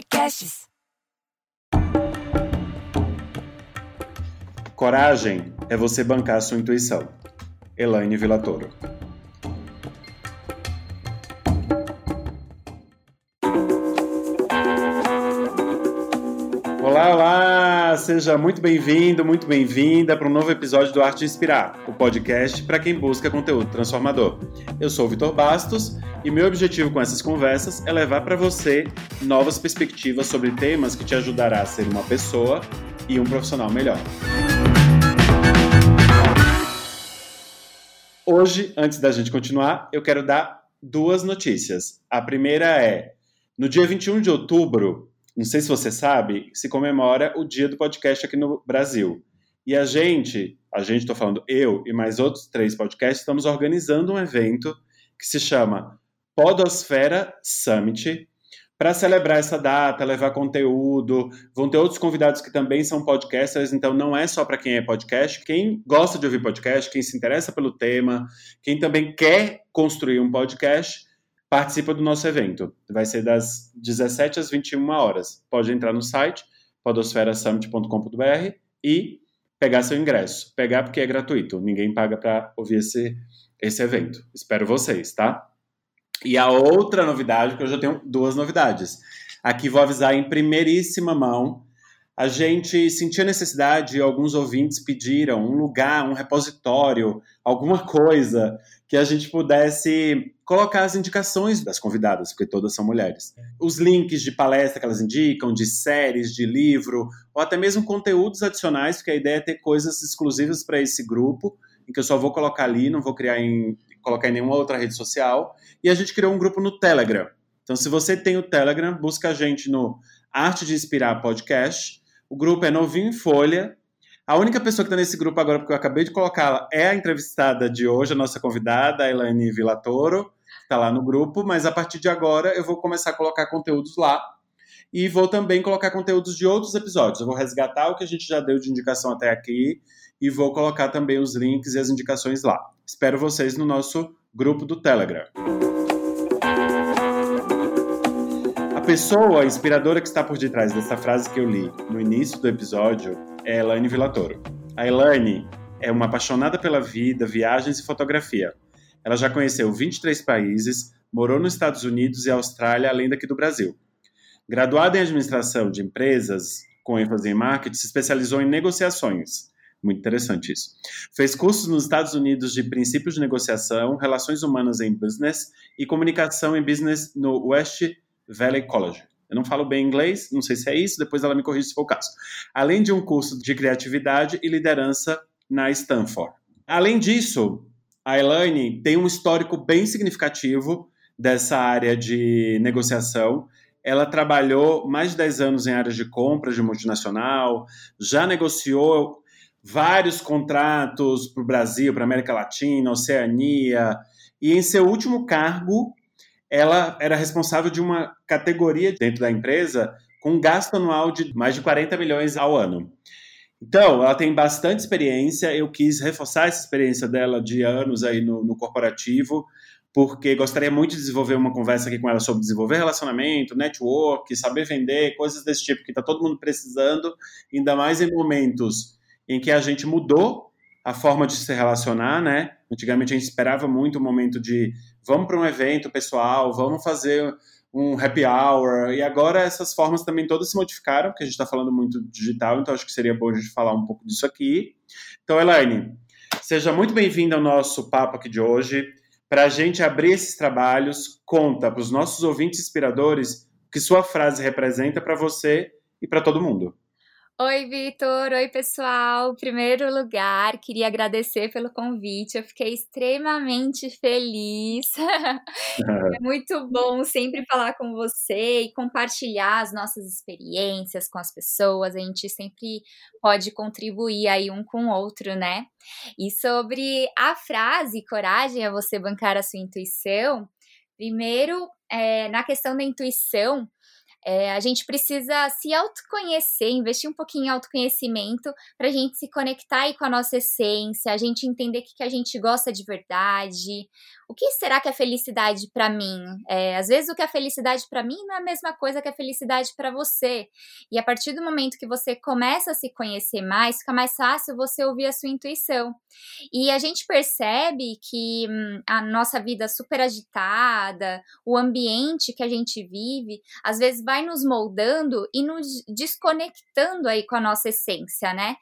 Podcasts. Coragem é você bancar sua intuição. Elaine Villatoro. Seja muito bem-vindo, muito bem-vinda para um novo episódio do Arte Inspirar, o podcast para quem busca conteúdo transformador. Eu sou o Vitor Bastos e meu objetivo com essas conversas é levar para você novas perspectivas sobre temas que te ajudará a ser uma pessoa e um profissional melhor. Hoje, antes da gente continuar, eu quero dar duas notícias. A primeira é: no dia 21 de outubro, não sei se você sabe, se comemora o dia do podcast aqui no Brasil. E a gente, a gente, estou falando eu e mais outros três podcasts, estamos organizando um evento que se chama Podosfera Summit, para celebrar essa data, levar conteúdo. Vão ter outros convidados que também são podcasters, então não é só para quem é podcast. Quem gosta de ouvir podcast, quem se interessa pelo tema, quem também quer construir um podcast, participa do nosso evento. Vai ser das 17 às 21 horas. Pode entrar no site podosferasummit.com.br e pegar seu ingresso. Pegar porque é gratuito, ninguém paga para ouvir esse, esse evento. Espero vocês, tá? E a outra novidade, porque eu já tenho duas novidades. Aqui vou avisar em primeiríssima mão. A gente sentiu a necessidade, alguns ouvintes pediram um lugar, um repositório, alguma coisa que a gente pudesse colocar as indicações das convidadas, porque todas são mulheres. Os links de palestra que elas indicam, de séries, de livro, ou até mesmo conteúdos adicionais, porque a ideia é ter coisas exclusivas para esse grupo, em que eu só vou colocar ali, não vou criar em, colocar em nenhuma outra rede social. E a gente criou um grupo no Telegram. Então, se você tem o Telegram, busca a gente no Arte de Inspirar Podcast. O grupo é novinho em folha. A única pessoa que está nesse grupo agora, porque eu acabei de colocá-la, é a entrevistada de hoje, a nossa convidada, a Elaine Villatoro, está lá no grupo, mas a partir de agora eu vou começar a colocar conteúdos lá e vou também colocar conteúdos de outros episódios. Eu vou resgatar o que a gente já deu de indicação até aqui e vou colocar também os links e as indicações lá. Espero vocês no nosso grupo do Telegram. A pessoa inspiradora que está por detrás dessa frase que eu li no início do episódio é Elaine Villatoro. A Elaine é uma apaixonada pela vida, viagens e fotografia. Ela já conheceu 23 países, morou nos Estados Unidos e Austrália, além daqui do Brasil. Graduada em administração de empresas, com ênfase em marketing, se especializou em negociações. Muito interessante isso. Fez cursos nos Estados Unidos de princípios de negociação, relações humanas em business e comunicação em business no West Valley College. Eu não falo bem inglês, não sei se é isso, depois ela me corrige se for o caso. Além de um curso de criatividade e liderança na Stanford. Além disso, a Elaine tem um histórico bem significativo dessa área de negociação. Ela trabalhou mais de 10 anos em áreas de compras de multinacional, já negociou vários contratos para o Brasil, para a América Latina, Oceania, e em seu último cargo, ela era responsável de uma categoria dentro da empresa com gasto anual de mais de 40 milhões ao ano. Então, ela tem bastante experiência, eu quis reforçar essa experiência dela de anos aí no, no corporativo, porque gostaria muito de desenvolver uma conversa aqui com ela sobre desenvolver relacionamento, network, saber vender, coisas desse tipo que está todo mundo precisando, ainda mais em momentos em que a gente mudou a forma de se relacionar, né? Antigamente a gente esperava muito o momento de vamos para um evento pessoal, vamos fazer um happy hour, e agora essas formas também todas se modificaram, porque a gente está falando muito digital, então acho que seria bom a gente falar um pouco disso aqui. Então, Elaine, seja muito bem-vinda ao nosso papo aqui de hoje. Para a gente abrir esses trabalhos, conta para os nossos ouvintes inspiradores o que sua frase representa para você e para todo mundo. Oi, Vitor. Oi, pessoal. Em primeiro lugar, queria agradecer pelo convite. Eu fiquei extremamente feliz. é muito bom sempre falar com você e compartilhar as nossas experiências com as pessoas. A gente sempre pode contribuir aí um com o outro, né? E sobre a frase coragem é você bancar a sua intuição. Primeiro, é, na questão da intuição, é, a gente precisa se autoconhecer, investir um pouquinho em autoconhecimento para a gente se conectar aí com a nossa essência, a gente entender o que, que a gente gosta de verdade, o que será que é felicidade para mim? É, às vezes o que é felicidade para mim não é a mesma coisa que a felicidade para você. E a partir do momento que você começa a se conhecer mais, fica mais fácil você ouvir a sua intuição. E a gente percebe que hum, a nossa vida super agitada, o ambiente que a gente vive, às vezes vai nos moldando e nos desconectando aí com a nossa essência, né?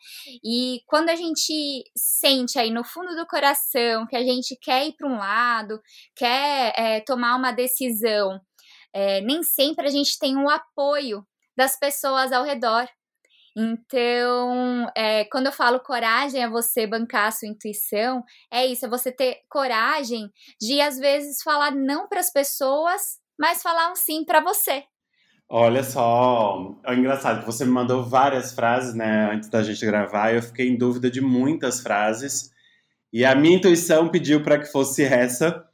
E quando a gente sente aí no fundo do coração que a gente quer ir para um lado, quer é, tomar uma decisão, é, nem sempre a gente tem o apoio das pessoas ao redor. Então, é, quando eu falo coragem é você bancar a sua intuição, é isso, é você ter coragem de às vezes falar não para as pessoas, mas falar um sim para você. Olha só, é engraçado você me mandou várias frases, né, antes da gente gravar, eu fiquei em dúvida de muitas frases. E a minha intuição pediu para que fosse essa.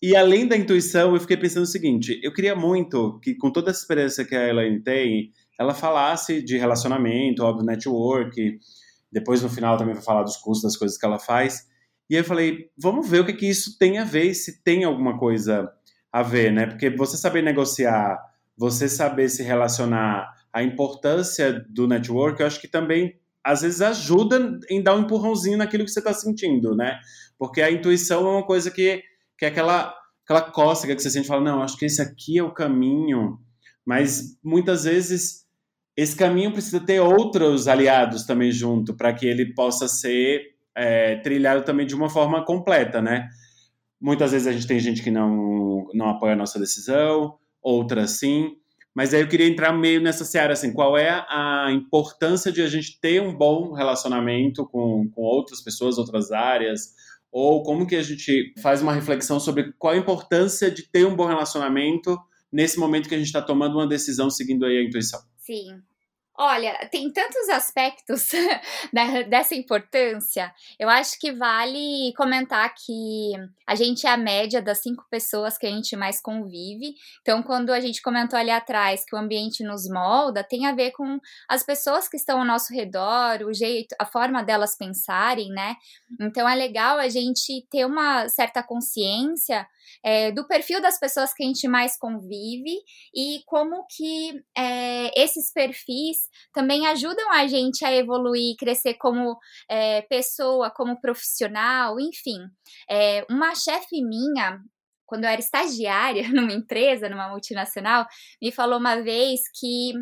E além da intuição, eu fiquei pensando o seguinte: eu queria muito que, com toda essa experiência que a Elaine tem, ela falasse de relacionamento, óbvio, network. Depois, no final, também vai falar dos cursos, das coisas que ela faz. E aí eu falei: vamos ver o que, que isso tem a ver, se tem alguma coisa a ver, né? Porque você saber negociar, você saber se relacionar, a importância do network, eu acho que também às vezes ajuda em dar um empurrãozinho naquilo que você está sentindo, né? Porque a intuição é uma coisa que, que é aquela, aquela cócega que você sente e fala, não, acho que esse aqui é o caminho. Mas muitas vezes esse caminho precisa ter outros aliados também junto para que ele possa ser é, trilhado também de uma forma completa, né? Muitas vezes a gente tem gente que não, não apoia a nossa decisão, outras sim. Mas aí eu queria entrar meio nessa seara, assim, qual é a importância de a gente ter um bom relacionamento com, com outras pessoas, outras áreas, ou como que a gente faz uma reflexão sobre qual a importância de ter um bom relacionamento nesse momento que a gente está tomando uma decisão seguindo aí a intuição. Sim, Olha, tem tantos aspectos dessa importância. Eu acho que vale comentar que a gente é a média das cinco pessoas que a gente mais convive. Então, quando a gente comentou ali atrás que o ambiente nos molda, tem a ver com as pessoas que estão ao nosso redor, o jeito, a forma delas pensarem, né? Então, é legal a gente ter uma certa consciência é, do perfil das pessoas que a gente mais convive e como que é, esses perfis também ajudam a gente a evoluir, crescer como é, pessoa, como profissional, enfim. É, uma chefe minha, quando eu era estagiária numa empresa, numa multinacional, me falou uma vez que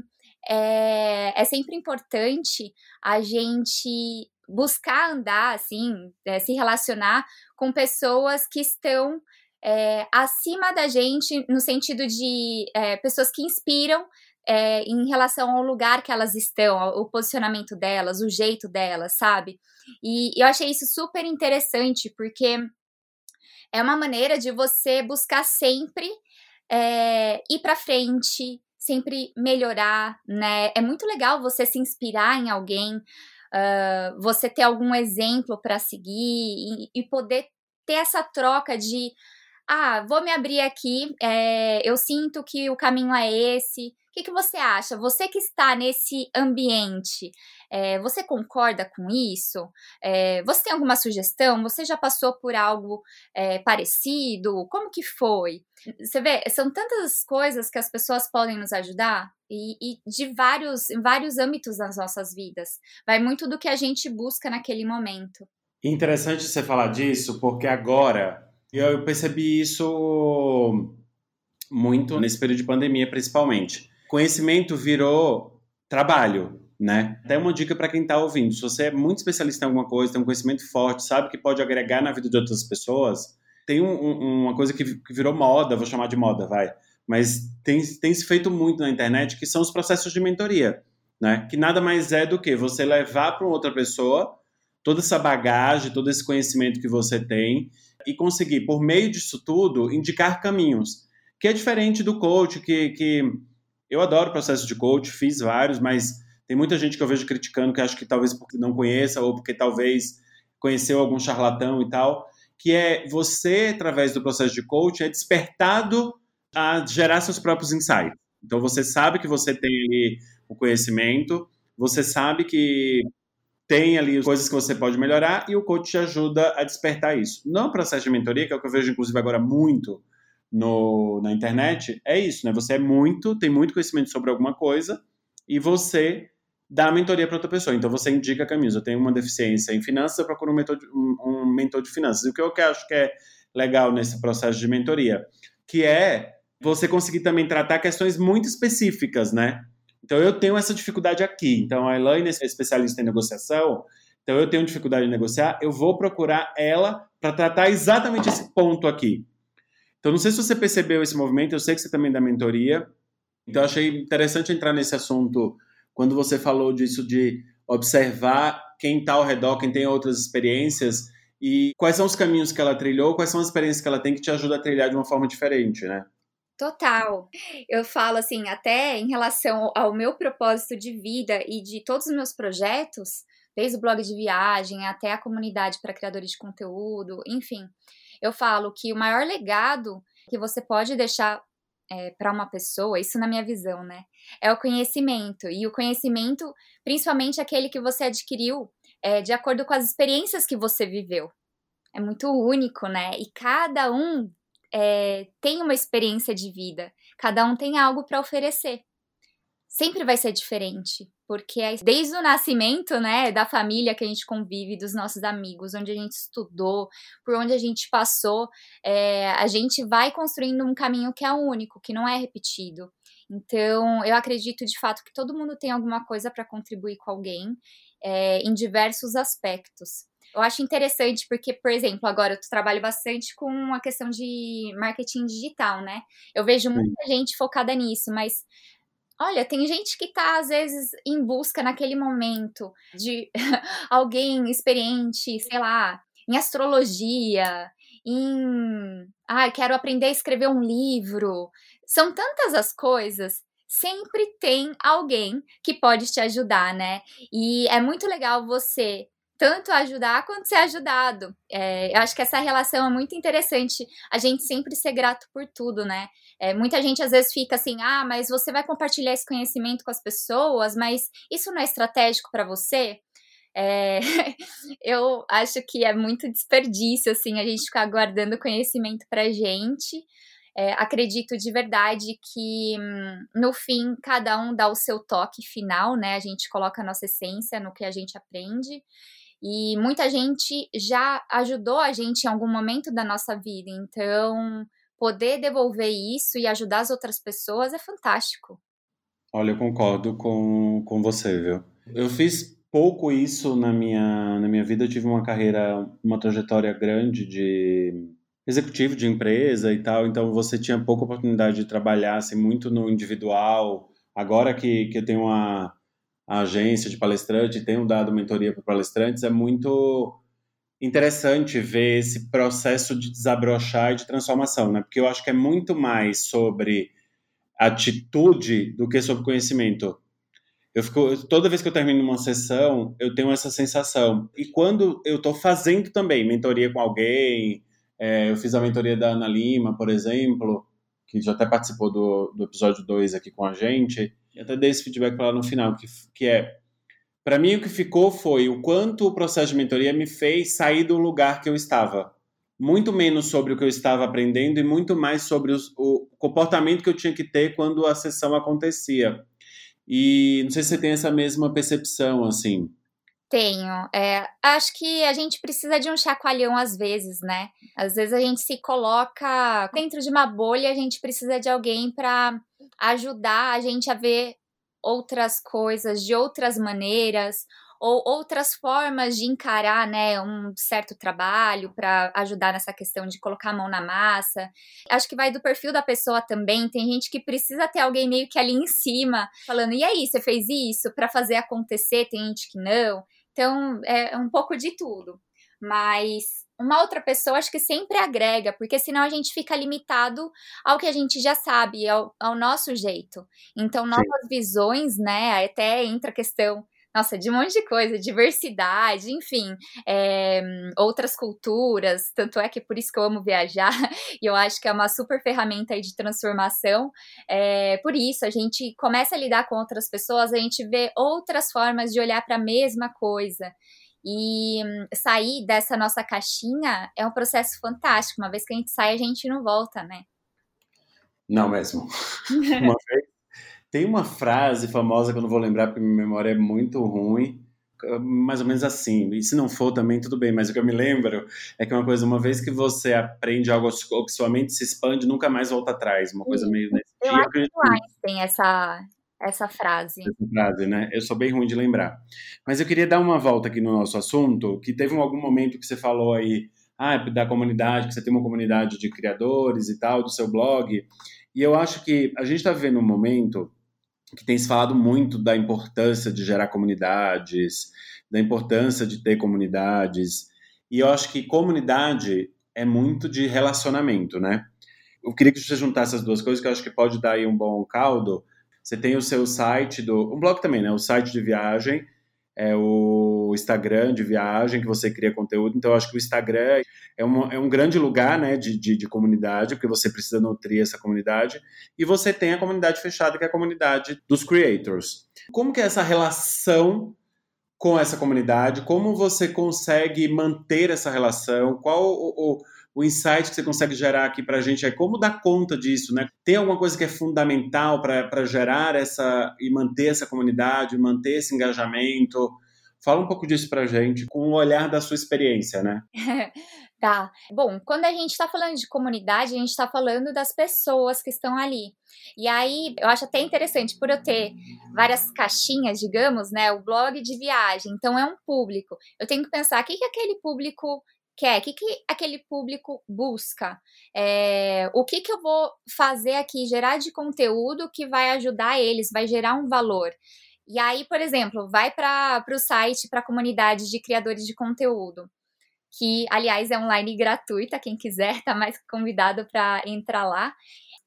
é, é sempre importante a gente buscar andar, assim, é, se relacionar com pessoas que estão é, acima da gente, no sentido de é, pessoas que inspiram é, em relação ao lugar que elas estão, o posicionamento delas, o jeito delas, sabe? E eu achei isso super interessante, porque é uma maneira de você buscar sempre é, ir para frente, sempre melhorar, né? É muito legal você se inspirar em alguém, uh, você ter algum exemplo para seguir e, e poder ter essa troca de ah, vou me abrir aqui, é, eu sinto que o caminho é esse. O que, que você acha? Você que está nesse ambiente, é, você concorda com isso? É, você tem alguma sugestão? Você já passou por algo parecido? Como que foi? Você vê, são tantas coisas que as pessoas podem nos ajudar e, e de vários, vários âmbitos das nossas vidas. Vai muito do que a gente busca naquele momento. Interessante você falar disso, porque agora eu percebi isso muito nesse período de pandemia, principalmente. Conhecimento virou trabalho, né? Até uma dica para quem está ouvindo: se você é muito especialista em alguma coisa, tem um conhecimento forte, sabe que pode agregar na vida de outras pessoas, tem um, um, uma coisa que, que virou moda, vou chamar de moda, vai. Mas tem, tem se feito muito na internet, que são os processos de mentoria, né? Que nada mais é do que você levar para outra pessoa toda essa bagagem, todo esse conhecimento que você tem e conseguir, por meio disso tudo, indicar caminhos. Que é diferente do coach, que, que eu adoro o processo de coach, fiz vários, mas tem muita gente que eu vejo criticando que acho que talvez porque não conheça ou porque talvez conheceu algum charlatão e tal, que é você, através do processo de coach, é despertado a gerar seus próprios insights. Então você sabe que você tem ali o conhecimento, você sabe que tem ali coisas que você pode melhorar e o coach te ajuda a despertar isso. No processo de mentoria, que é o que eu vejo, inclusive, agora muito no, na internet, é isso, né? Você é muito, tem muito conhecimento sobre alguma coisa e você dá a mentoria para outra pessoa. Então você indica caminhos. Eu tenho uma deficiência em finanças, eu procuro um mentor de, um, um mentor de finanças. E o que eu acho que é legal nesse processo de mentoria, que é você conseguir também tratar questões muito específicas, né? Então eu tenho essa dificuldade aqui. Então a Elaine é especialista em negociação, então eu tenho dificuldade em negociar, eu vou procurar ela para tratar exatamente esse ponto aqui. Então não sei se você percebeu esse movimento, eu sei que você também dá mentoria. Então achei interessante entrar nesse assunto quando você falou disso de observar quem está ao redor, quem tem outras experiências e quais são os caminhos que ela trilhou, quais são as experiências que ela tem que te ajuda a trilhar de uma forma diferente, né? Total. Eu falo assim, até em relação ao meu propósito de vida e de todos os meus projetos, desde o blog de viagem até a comunidade para criadores de conteúdo, enfim, eu falo que o maior legado que você pode deixar é, para uma pessoa, isso na minha visão, né? É o conhecimento. E o conhecimento, principalmente aquele que você adquiriu é, de acordo com as experiências que você viveu. É muito único, né? E cada um é, tem uma experiência de vida, cada um tem algo para oferecer. Sempre vai ser diferente, porque é desde o nascimento, né, da família que a gente convive, dos nossos amigos, onde a gente estudou, por onde a gente passou, é, a gente vai construindo um caminho que é único, que não é repetido. Então, eu acredito de fato que todo mundo tem alguma coisa para contribuir com alguém é, em diversos aspectos. Eu acho interessante porque, por exemplo, agora eu trabalho bastante com a questão de marketing digital, né? Eu vejo muita gente focada nisso, mas olha, tem gente que tá às vezes em busca naquele momento de alguém experiente, sei lá, em astrologia, em, ah, quero aprender a escrever um livro. São tantas as coisas sempre tem alguém que pode te ajudar, né? E é muito legal você tanto ajudar quanto ser ajudado. É, eu acho que essa relação é muito interessante, a gente sempre ser grato por tudo, né? É, muita gente às vezes fica assim, ah, mas você vai compartilhar esse conhecimento com as pessoas, mas isso não é estratégico para você? É, eu acho que é muito desperdício, assim, a gente ficar guardando conhecimento pra gente. É, acredito de verdade que hum, no fim cada um dá o seu toque final, né? A gente coloca a nossa essência no que a gente aprende. E muita gente já ajudou a gente em algum momento da nossa vida, então poder devolver isso e ajudar as outras pessoas é fantástico. Olha, eu concordo com, com você, viu? Eu fiz pouco isso na minha, na minha vida, eu tive uma carreira, uma trajetória grande de executivo de empresa e tal, então você tinha pouca oportunidade de trabalhar assim, muito no individual. Agora que, que eu tenho uma a agência de palestrante, tenho dado mentoria para palestrantes, é muito interessante ver esse processo de desabrochar e de transformação, né? Porque eu acho que é muito mais sobre atitude do que sobre conhecimento. Eu fico, toda vez que eu termino uma sessão, eu tenho essa sensação. E quando eu estou fazendo também mentoria com alguém, é, eu fiz a mentoria da Ana Lima, por exemplo, que já até participou do, do episódio 2 aqui com a gente, e até dei esse feedback para lá no final, que, que é, para mim o que ficou foi o quanto o processo de mentoria me fez sair do lugar que eu estava. Muito menos sobre o que eu estava aprendendo e muito mais sobre os, o comportamento que eu tinha que ter quando a sessão acontecia. E não sei se você tem essa mesma percepção, assim. Tenho. É, acho que a gente precisa de um chacoalhão às vezes, né? Às vezes a gente se coloca dentro de uma bolha, a gente precisa de alguém para ajudar a gente a ver outras coisas de outras maneiras ou outras formas de encarar, né, um certo trabalho para ajudar nessa questão de colocar a mão na massa. Acho que vai do perfil da pessoa também. Tem gente que precisa ter alguém meio que ali em cima falando: "E aí, você fez isso para fazer acontecer?" Tem gente que não. Então, é um pouco de tudo. Mas uma outra pessoa acho que sempre agrega, porque senão a gente fica limitado ao que a gente já sabe, ao, ao nosso jeito. Então, novas Sim. visões, né? Até entra a questão nossa, de um monte de coisa, diversidade, enfim, é, outras culturas. Tanto é que por isso que eu amo viajar e eu acho que é uma super ferramenta de transformação. É, por isso, a gente começa a lidar com outras pessoas, a gente vê outras formas de olhar para a mesma coisa. E hum, sair dessa nossa caixinha é um processo fantástico. Uma vez que a gente sai, a gente não volta, né? Não mesmo. uma vez tem uma frase famosa que eu não vou lembrar porque minha memória é muito ruim, mais ou menos assim. E se não for também, tudo bem, mas o que eu me lembro é que uma coisa, uma vez que você aprende algo ou que sua mente se expande, nunca mais volta atrás. Uma coisa meio nesse Eu acho que o Einstein, essa, essa frase. Essa frase, né? Eu sou bem ruim de lembrar. Mas eu queria dar uma volta aqui no nosso assunto, que teve algum momento que você falou aí, ah, da comunidade, que você tem uma comunidade de criadores e tal, do seu blog. E eu acho que a gente está vivendo um momento que tem se falado muito da importância de gerar comunidades, da importância de ter comunidades. E eu acho que comunidade é muito de relacionamento, né? Eu queria que você juntasse essas duas coisas, que eu acho que pode dar aí um bom caldo. Você tem o seu site do. Um blog também, né? O site de viagem, é o Instagram de viagem, que você cria conteúdo. Então, eu acho que o Instagram é, uma, é um grande lugar né, de, de, de, comunidade, porque você precisa nutrir essa comunidade. E você tem a comunidade fechada, que é a comunidade dos creators. Como que é essa relação com essa comunidade? Como você consegue manter essa relação? Qual o, o o insight que você consegue gerar aqui para a gente é como dar conta disso, né? Tem alguma coisa que é fundamental para gerar essa e manter essa comunidade, manter esse engajamento? Fala um pouco disso para a gente, com o olhar da sua experiência, né? Tá. Bom, quando a gente está falando de comunidade, a gente está falando das pessoas que estão ali. E aí, eu acho até interessante, por eu ter várias caixinhas, digamos, né? O blog de viagem, então é um público. Eu tenho que pensar o que, que aquele público quer, o que, que aquele público busca, é, o que, que eu vou fazer aqui, gerar de conteúdo que vai ajudar eles, vai gerar um valor. E aí, por exemplo, vai para o site, para a comunidade de criadores de conteúdo, que, aliás, é online gratuita, quem quiser está mais convidado para entrar lá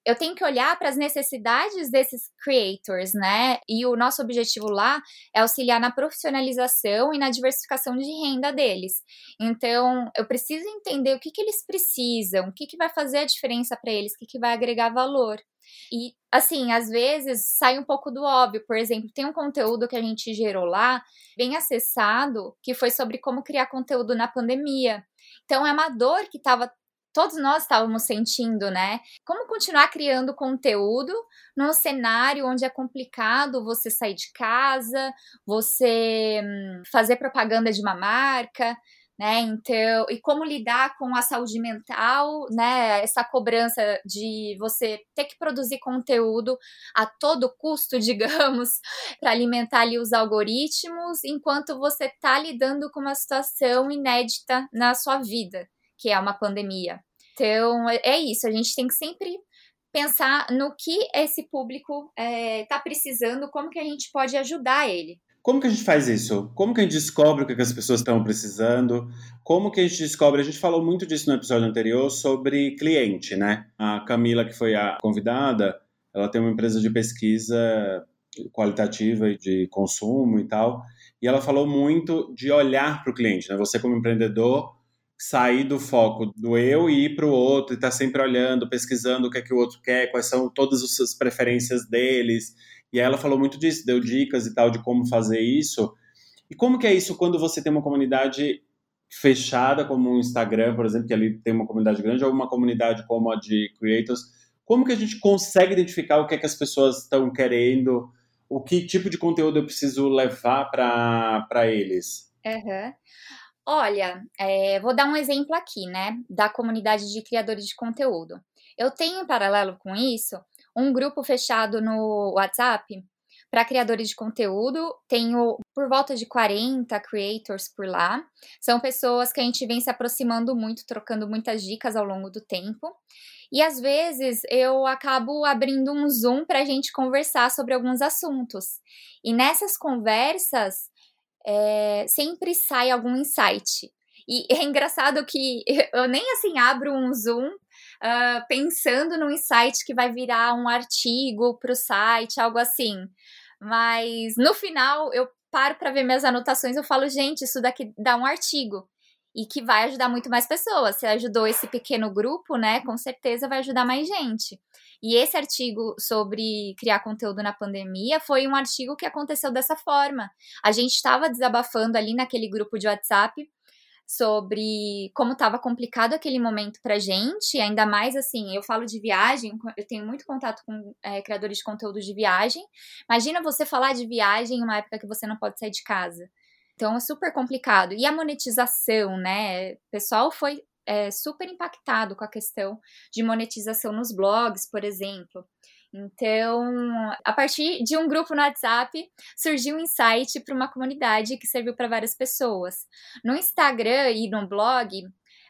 eu tenho que olhar para as necessidades desses creators, né? E o nosso objetivo lá é auxiliar na profissionalização e na diversificação de renda deles. Então, eu preciso entender o que, que eles precisam, o que, que vai fazer a diferença para eles, o que, que vai agregar valor. E, assim, às vezes sai um pouco do óbvio. Por exemplo, tem um conteúdo que a gente gerou lá, bem acessado, que foi sobre como criar conteúdo na pandemia. Então, é uma dor que estava todos nós estávamos sentindo, né? Como continuar criando conteúdo num cenário onde é complicado você sair de casa, você hum, fazer propaganda de uma marca, né? Então, e como lidar com a saúde mental, né? Essa cobrança de você ter que produzir conteúdo a todo custo, digamos, para alimentar ali os algoritmos, enquanto você está lidando com uma situação inédita na sua vida que é uma pandemia. Então, é, é isso, a gente tem que sempre pensar no que esse público está é, tá precisando, como que a gente pode ajudar ele. Como que a gente faz isso? Como que a gente descobre o que, as pessoas estão precisando? Como que a gente descobre? A gente falou muito disso no episódio anterior sobre cliente, né? A Camila, que foi a convidada, ela tem uma empresa de pesquisa qualitativa e de consumo e tal, e ela falou muito de olhar para o cliente, né? Você como empreendedor sair do foco do eu e ir para o outro e estar tá sempre olhando, pesquisando o que é que o outro quer, quais são todas as preferências deles. E ela falou muito disso, deu dicas e tal de como fazer isso. E como que é isso quando você tem uma comunidade fechada, como o Instagram, por exemplo, que ali tem uma comunidade grande, ou uma comunidade como a de creators? Como que a gente consegue identificar o que é que as pessoas estão querendo? O que tipo de conteúdo eu preciso levar para eles? Uhum. Olha, é, vou dar um exemplo aqui, né, da comunidade de criadores de conteúdo. Eu tenho em paralelo com isso um grupo fechado no WhatsApp para criadores de conteúdo. Tenho por volta de 40 creators por lá. São pessoas que a gente vem se aproximando muito, trocando muitas dicas ao longo do tempo. E às vezes eu acabo abrindo um Zoom para a gente conversar sobre alguns assuntos. E nessas conversas é, sempre sai algum insight. E é engraçado que eu nem assim abro um Zoom uh, pensando no insight que vai virar um artigo para o site, algo assim. Mas no final eu paro para ver minhas anotações, eu falo, gente, isso daqui dá um artigo e que vai ajudar muito mais pessoas. Se ajudou esse pequeno grupo, né, com certeza vai ajudar mais gente. E esse artigo sobre criar conteúdo na pandemia foi um artigo que aconteceu dessa forma. A gente estava desabafando ali naquele grupo de WhatsApp sobre como estava complicado aquele momento para gente, ainda mais assim, eu falo de viagem, eu tenho muito contato com é, criadores de conteúdo de viagem. Imagina você falar de viagem em uma época que você não pode sair de casa. Então é super complicado. E a monetização, né? O pessoal foi é, super impactado com a questão de monetização nos blogs, por exemplo. Então, a partir de um grupo no WhatsApp, surgiu um insight para uma comunidade que serviu para várias pessoas. No Instagram e no blog,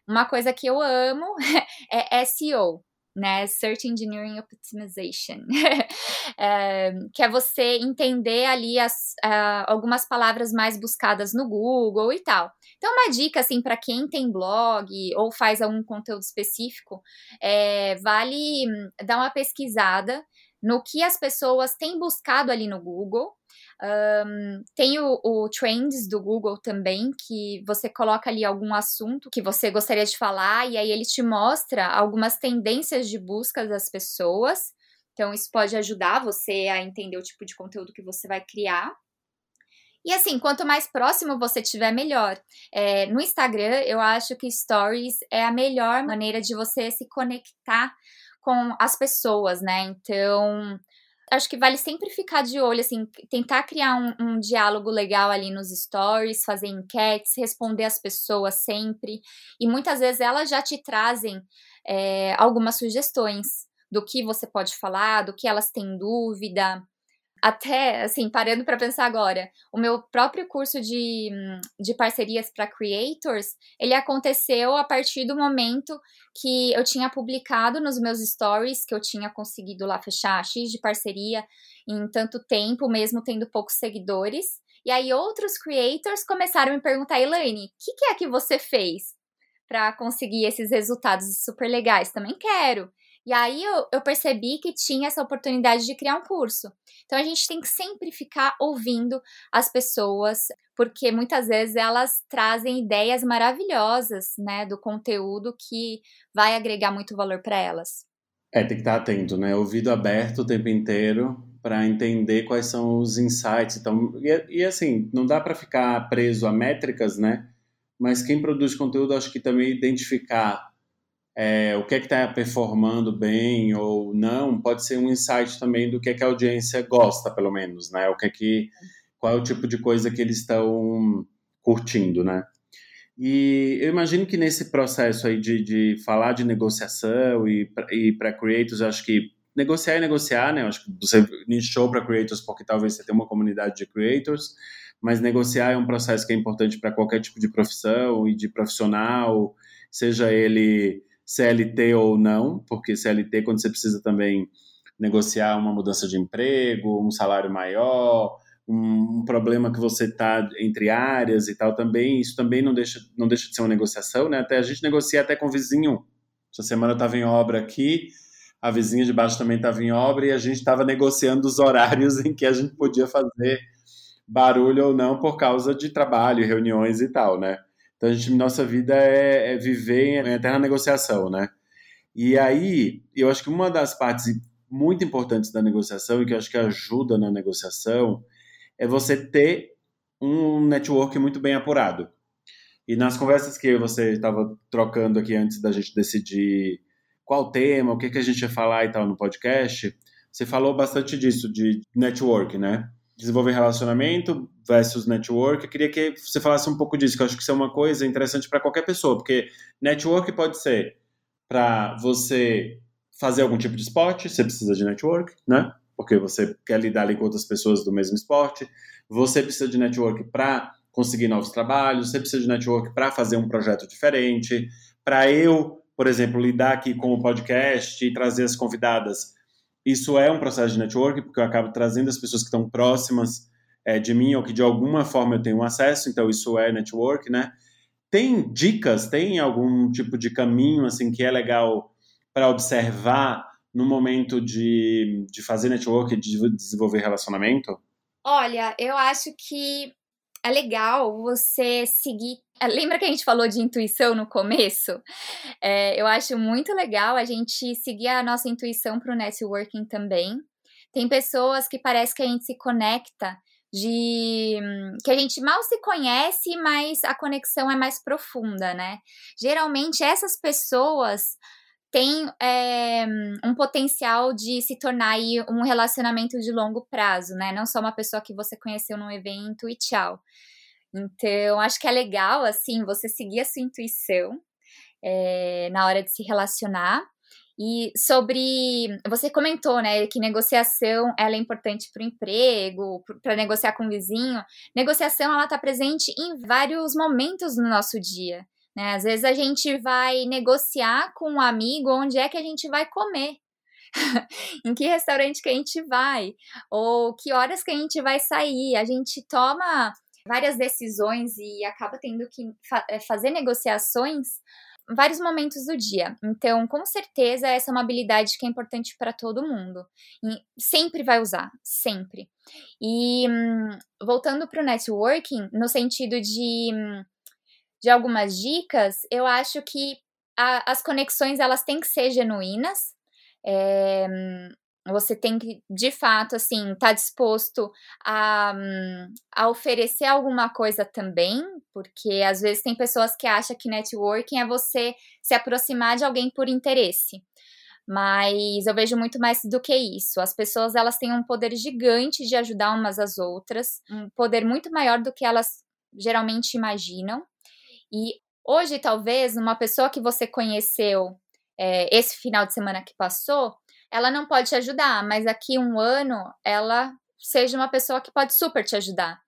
uma coisa que eu amo é SEO, né? Search Engineering Optimization, é, que é você entender ali as, uh, algumas palavras mais buscadas no Google e tal. Então, uma dica, assim, para quem tem blog ou faz algum conteúdo específico, é, vale hum, dar uma pesquisada no que as pessoas têm buscado ali no Google um, tem o, o, Trends do Google também, que você coloca ali algum assunto que você gostaria de falar, e aí ele te mostra algumas tendências de busca das pessoas. Então, isso pode ajudar você a entender o tipo de conteúdo que você vai criar. E assim, quanto mais próximo você tiver, melhor. É, no Instagram, eu acho que Stories é a melhor maneira de você se conectar com as pessoas, né? Então, acho que vale sempre ficar de olho, assim, tentar criar um, um, diálogo legal ali nos stories, fazer enquetes, responder as pessoas sempre. E muitas vezes elas já te trazem é, algumas sugestões do que você pode falar, do que elas têm dúvida até, assim, parando para pensar agora, o meu próprio curso de, de parcerias para creators, ele aconteceu a partir do momento que eu tinha publicado nos meus stories que eu tinha conseguido lá fechar X de parceria em tanto tempo, mesmo tendo poucos seguidores. E aí outros creators começaram a me perguntar, Elaine, o que, que é que você fez para conseguir esses resultados super legais? Também quero. E aí eu, eu percebi que tinha essa oportunidade de criar um curso. Então a gente tem que sempre ficar ouvindo as pessoas, porque muitas vezes elas trazem ideias maravilhosas, né, do conteúdo que vai agregar muito valor para elas. É, tem que estar atento, né? Ouvido aberto o tempo inteiro para entender quais são os insights. Então, e, e assim, não dá para ficar preso a métricas, né? Mas quem produz conteúdo, acho que também identificar é, o que é que está performando bem ou não, pode ser um insight também do que é que a audiência gosta, pelo menos, né? O que é que, qual é o tipo de coisa que eles estão curtindo, né? E eu imagino que nesse processo aí de, de falar de negociação e, e para creators, acho que negociar é negociar, né? Acho que você nichou para creators porque talvez você tenha uma comunidade de creators, mas negociar é um processo que é importante para qualquer tipo de profissão e de profissional, seja ele CLT ou não, porque CLT, quando você precisa também negociar uma mudança de emprego, um salário maior, um, problema que você está entre áreas e tal, também, isso também não deixa, não deixa de ser uma negociação, né? Até a gente negocia até com o vizinho. Essa semana eu estava em obra aqui, a vizinha de baixo também estava em obra e a gente estava negociando os horários em que a gente podia fazer barulho ou não por causa de trabalho, reuniões e tal, né? Então, a gente, nossa vida é, é viver em eterna negociação, né? E aí, eu acho que uma das partes muito importantes da negociação e que eu acho que ajuda na negociação é você ter um network muito bem apurado. E nas conversas que você estava trocando aqui antes da gente decidir qual tema, o que, que a gente ia falar e tal no podcast, você falou bastante disso, de network, né? Desenvolver relacionamento versus network. Eu queria que você falasse um pouco disso, que eu acho que isso é uma coisa interessante para qualquer pessoa, porque network pode ser para você fazer algum tipo de esporte, você precisa de network, né? Porque você quer lidar com outras pessoas do mesmo esporte. Você precisa de network para conseguir novos trabalhos, você precisa de network para fazer um projeto diferente. Para eu, por exemplo, lidar aqui com o podcast e trazer as convidadas isso é um processo de network, porque eu acabo trazendo as pessoas que estão próximas é, de mim ou que de alguma forma eu tenho acesso, então isso é network, né? Tem dicas, tem algum tipo de caminho assim que é legal para observar no momento de, de fazer network de desenvolver relacionamento? Olha, eu acho que é legal você seguir. É, lembra que a gente falou de intuição no começo? É, eu acho muito legal a gente seguir a nossa intuição para o networking também. Tem pessoas que parece que a gente se conecta de que a gente mal se conhece, mas a conexão é mais profunda, né? Geralmente essas pessoas têm é, um potencial de se tornar aí um relacionamento de longo prazo, né? Não só uma pessoa que você conheceu num evento e tchau. Então, acho que é legal, assim, você seguir a sua intuição é, na hora de se relacionar. E sobre. Você comentou, né, que negociação ela é importante para o emprego, para negociar com o vizinho. Negociação ela está presente em vários momentos no nosso dia. Né? Às vezes a gente vai negociar com um amigo onde é que a gente vai comer. em que restaurante que a gente vai, ou que horas que a gente vai sair. A gente toma várias decisões e acaba tendo que fa eh, fazer negociações vários momentos do dia. Então, com certeza, essa é uma habilidade que é importante para todo mundo. E sempre vai usar, sempre. E hum, voltando para o networking, no sentido de, hum, de algumas dicas, eu acho que a, as conexões elas têm que ser genuínas. É, você tem que, de fato, assim, estar tá disposto a, a oferecer alguma coisa também, porque às vezes tem pessoas que acham que networking é você se aproximar de alguém por interesse. Mas eu vejo muito mais do que isso. As pessoas elas têm um poder gigante de ajudar umas às outras, um poder muito maior do que elas geralmente imaginam. E hoje, talvez, uma pessoa que você conheceu é, esse final de semana que passou, ela não pode te ajudar, mas daqui um ano ela seja uma pessoa que pode super te ajudar.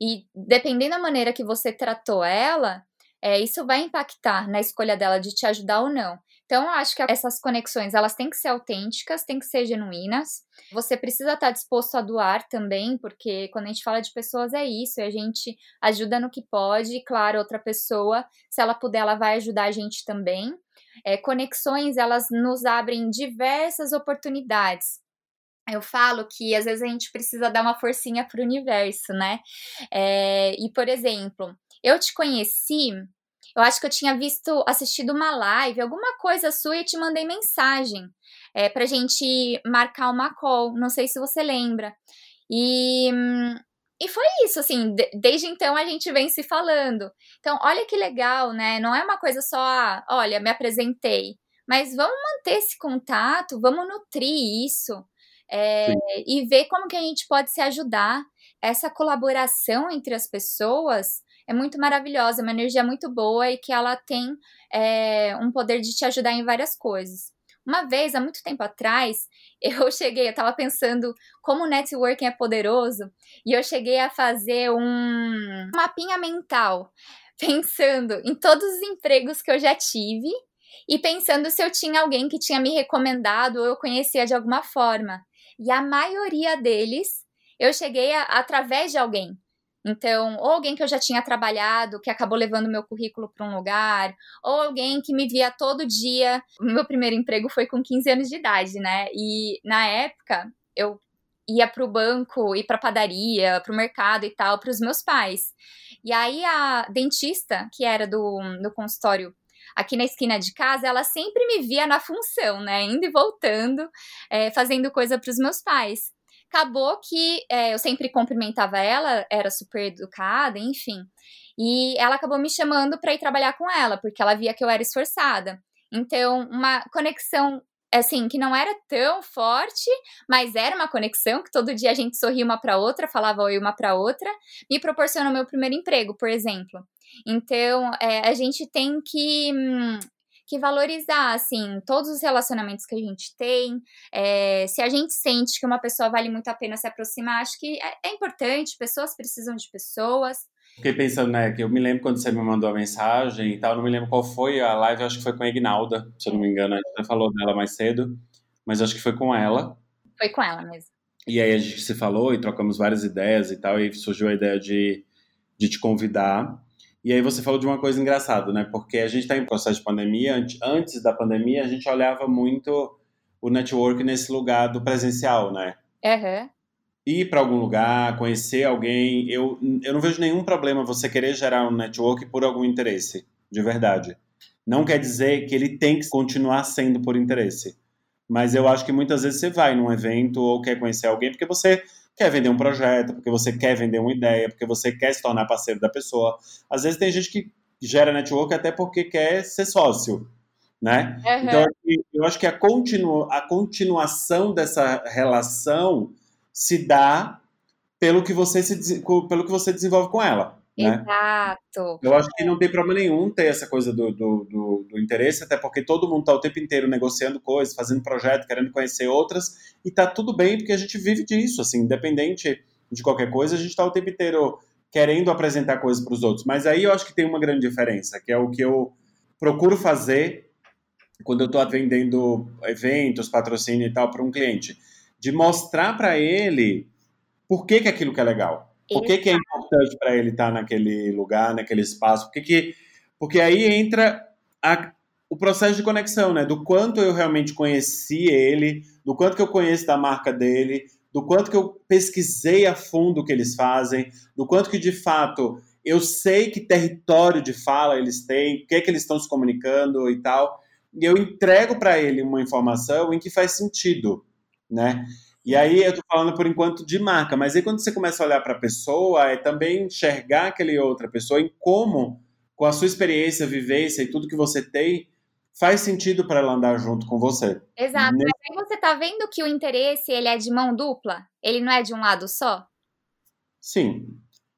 E dependendo da maneira que você tratou ela, é, isso vai impactar na escolha dela de te ajudar ou não. Então, acho que essas conexões elas têm que ser autênticas, têm que ser genuínas. Você precisa estar disposto a doar também, porque quando a gente fala de pessoas é isso, a gente ajuda no que pode. E, claro, outra pessoa, se ela puder, ela vai ajudar a gente também. É, conexões elas nos abrem diversas oportunidades. Eu falo que às vezes a gente precisa dar uma forcinha para o universo, né? É, e, por exemplo, eu te conheci, eu acho que eu tinha visto, assistido uma live, alguma coisa sua e te mandei mensagem é, pra gente marcar uma call. Não sei se você lembra. E, e foi isso, assim, desde então a gente vem se falando. Então, olha que legal, né? Não é uma coisa só, ah, olha, me apresentei. Mas vamos manter esse contato, vamos nutrir isso é, e ver como que a gente pode se ajudar. Essa colaboração entre as pessoas é muito maravilhosa, é uma energia muito boa e que ela tem é, um poder de te ajudar em várias coisas. Uma vez, há muito tempo atrás, eu cheguei, eu tava pensando como o networking é poderoso, e eu cheguei a fazer um mapinha mental, pensando em todos os empregos que eu já tive e pensando se eu tinha alguém que tinha me recomendado ou eu conhecia de alguma forma. E a maioria deles eu cheguei a, através de alguém. Então, ou alguém que eu já tinha trabalhado, que acabou levando meu currículo para um lugar, ou alguém que me via todo dia. Meu primeiro emprego foi com 15 anos de idade, né? E na época, eu ia para o banco, ir para padaria, para o mercado e tal, para os meus pais. E aí a dentista, que era do, do consultório aqui na esquina de casa, ela sempre me via na função, né? Indo e voltando, é, fazendo coisa para os meus pais. Acabou que é, eu sempre cumprimentava ela, era super educada, enfim. E ela acabou me chamando para ir trabalhar com ela, porque ela via que eu era esforçada. Então, uma conexão assim, que não era tão forte, mas era uma conexão que todo dia a gente sorria uma para outra, falava oi uma para outra, me proporcionou meu primeiro emprego, por exemplo. Então, é, a gente tem que hum, que valorizar, assim, todos os relacionamentos que a gente tem. É, se a gente sente que uma pessoa vale muito a pena se aproximar, acho que é, é importante, pessoas precisam de pessoas. Fiquei pensando, né, que eu me lembro quando você me mandou a mensagem e tal, não me lembro qual foi a live, acho que foi com a Ignalda, se eu não me engano, a gente até falou dela mais cedo, mas acho que foi com ela. Foi com ela mesmo. E aí a gente se falou e trocamos várias ideias e tal, e surgiu a ideia de, de te convidar. E aí você falou de uma coisa engraçada, né? Porque a gente está em processo de pandemia. Antes da pandemia, a gente olhava muito o network nesse lugar do presencial, né? Uhum. ir para algum lugar, conhecer alguém. Eu, eu não vejo nenhum problema você querer gerar um network por algum interesse, de verdade. Não quer dizer que ele tem que continuar sendo por interesse. Mas eu acho que muitas vezes você vai num evento ou quer conhecer alguém porque você quer vender um projeto, porque você quer vender uma ideia, porque você quer se tornar parceiro da pessoa. Às vezes tem gente que gera network até porque quer ser sócio, né? Uhum. Então eu acho que a, continu, a continuação dessa relação se dá pelo que você se pelo que você desenvolve com ela. Né? Exato. Eu acho que não tem problema nenhum ter essa coisa do, do, do, do interesse, até porque todo mundo está o tempo inteiro negociando coisas, fazendo projeto, querendo conhecer outras, e tá tudo bem, porque a gente vive disso, assim, independente de qualquer coisa, a gente está o tempo inteiro querendo apresentar coisas para os outros. Mas aí eu acho que tem uma grande diferença, que é o que eu procuro fazer quando eu estou atendendo eventos, patrocínio e tal para um cliente, de mostrar para ele por que, que aquilo que é legal. Por que, que é importante para ele estar tá naquele lugar, naquele espaço? Porque, que, porque aí entra a, o processo de conexão, né? Do quanto eu realmente conheci ele, do quanto que eu conheço da marca dele, do quanto que eu pesquisei a fundo o que eles fazem, do quanto que de fato eu sei que território de fala eles têm, o que é que eles estão se comunicando e tal. E eu entrego para ele uma informação em que faz sentido, né? E aí eu tô falando por enquanto de marca, mas aí quando você começa a olhar para a pessoa, é também enxergar aquele outra pessoa em como, com a sua experiência, vivência e tudo que você tem, faz sentido para ela andar junto com você. Exato. Mas aí você tá vendo que o interesse ele é de mão dupla? Ele não é de um lado só? Sim.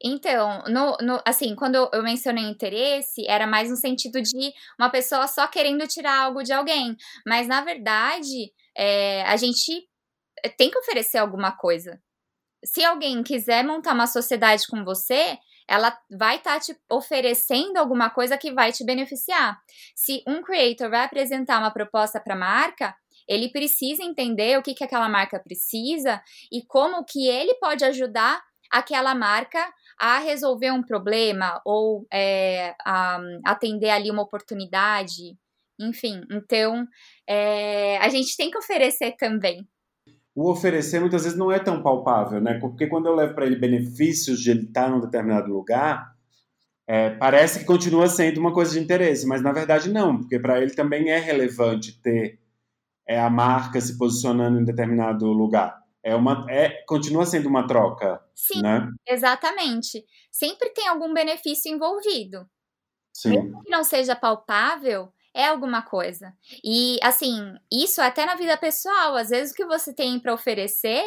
Então, no, no, assim, quando eu, eu mencionei interesse, era mais no sentido de uma pessoa só querendo tirar algo de alguém. Mas, na verdade, é, a gente tem que oferecer alguma coisa. Se alguém quiser montar uma sociedade com você, ela vai estar tá te oferecendo alguma coisa que vai te beneficiar. Se um creator vai apresentar uma proposta para a marca, ele precisa entender o que, que aquela marca precisa e como que ele pode ajudar aquela marca a resolver um problema ou é, a, atender ali uma oportunidade. Enfim, então é, a gente tem que oferecer também o oferecer muitas vezes não é tão palpável, né? Porque quando eu levo para ele benefícios de ele estar num determinado lugar, é, parece que continua sendo uma coisa de interesse, mas na verdade não, porque para ele também é relevante ter é, a marca se posicionando em determinado lugar. É uma, é, continua sendo uma troca. Sim, né? exatamente. Sempre tem algum benefício envolvido. Sim. Mesmo que não seja palpável, é alguma coisa. E assim, isso até na vida pessoal, às vezes o que você tem para oferecer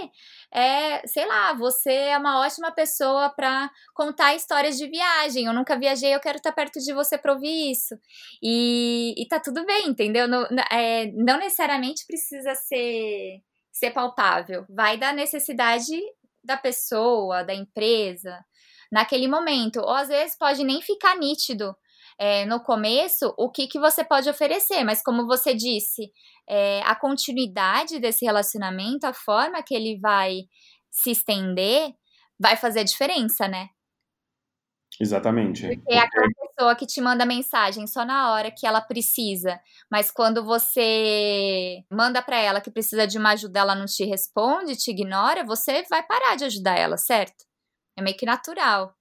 é, sei lá, você é uma ótima pessoa para contar histórias de viagem. Eu nunca viajei, eu quero estar perto de você para ouvir isso. E, e tá tudo bem, entendeu? Não, é, não necessariamente precisa ser, ser palpável. Vai da necessidade da pessoa, da empresa, naquele momento. Ou às vezes pode nem ficar nítido é, no começo o que, que você pode oferecer, mas como você disse, é, a continuidade desse relacionamento, a forma que ele vai se estender, vai fazer diferença, né? Exatamente. Porque é aquela pessoa que te manda mensagem só na hora que ela precisa, mas quando você manda para ela que precisa de uma ajuda, ela não te responde, te ignora, você vai parar de ajudar ela, certo? É meio que natural.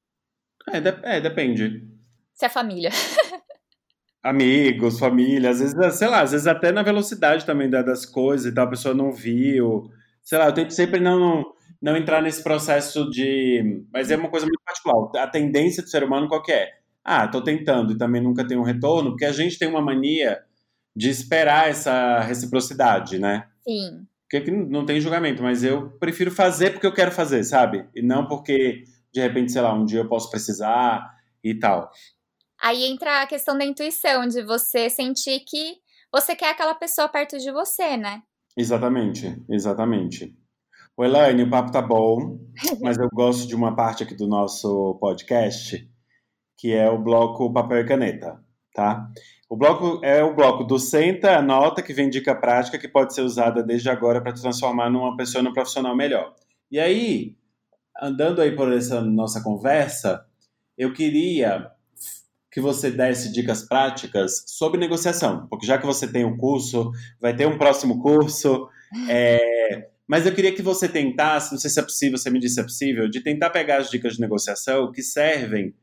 É, de é depende se é família. Amigos, família, às vezes, sei lá, às vezes até na velocidade também das coisas e tal, a pessoa não viu. Sei lá, eu tento sempre não, não entrar nesse processo de. Mas é uma coisa muito particular. A tendência do ser humano qual é? Ah, tô tentando e também nunca tem um retorno, porque a gente tem uma mania de esperar essa reciprocidade, né? Sim. Porque não tem julgamento, mas eu prefiro fazer porque eu quero fazer, sabe? E não porque, de repente, sei lá, um dia eu posso precisar e tal. Aí entra a questão da intuição, de você sentir que você quer aquela pessoa perto de você, né? Exatamente, exatamente. O Elaine, o papo tá bom, mas eu gosto de uma parte aqui do nosso podcast, que é o bloco papel e caneta, tá? O bloco é o bloco do senta, anota, que vem dica prática que pode ser usada desde agora para te transformar numa pessoa, num profissional melhor. E aí, andando aí por essa nossa conversa, eu queria que você desse dicas práticas sobre negociação, porque já que você tem um curso, vai ter um próximo curso, é, Mas eu queria que você tentasse, não sei se é possível, você me disse se é possível, de tentar pegar as dicas de negociação que servem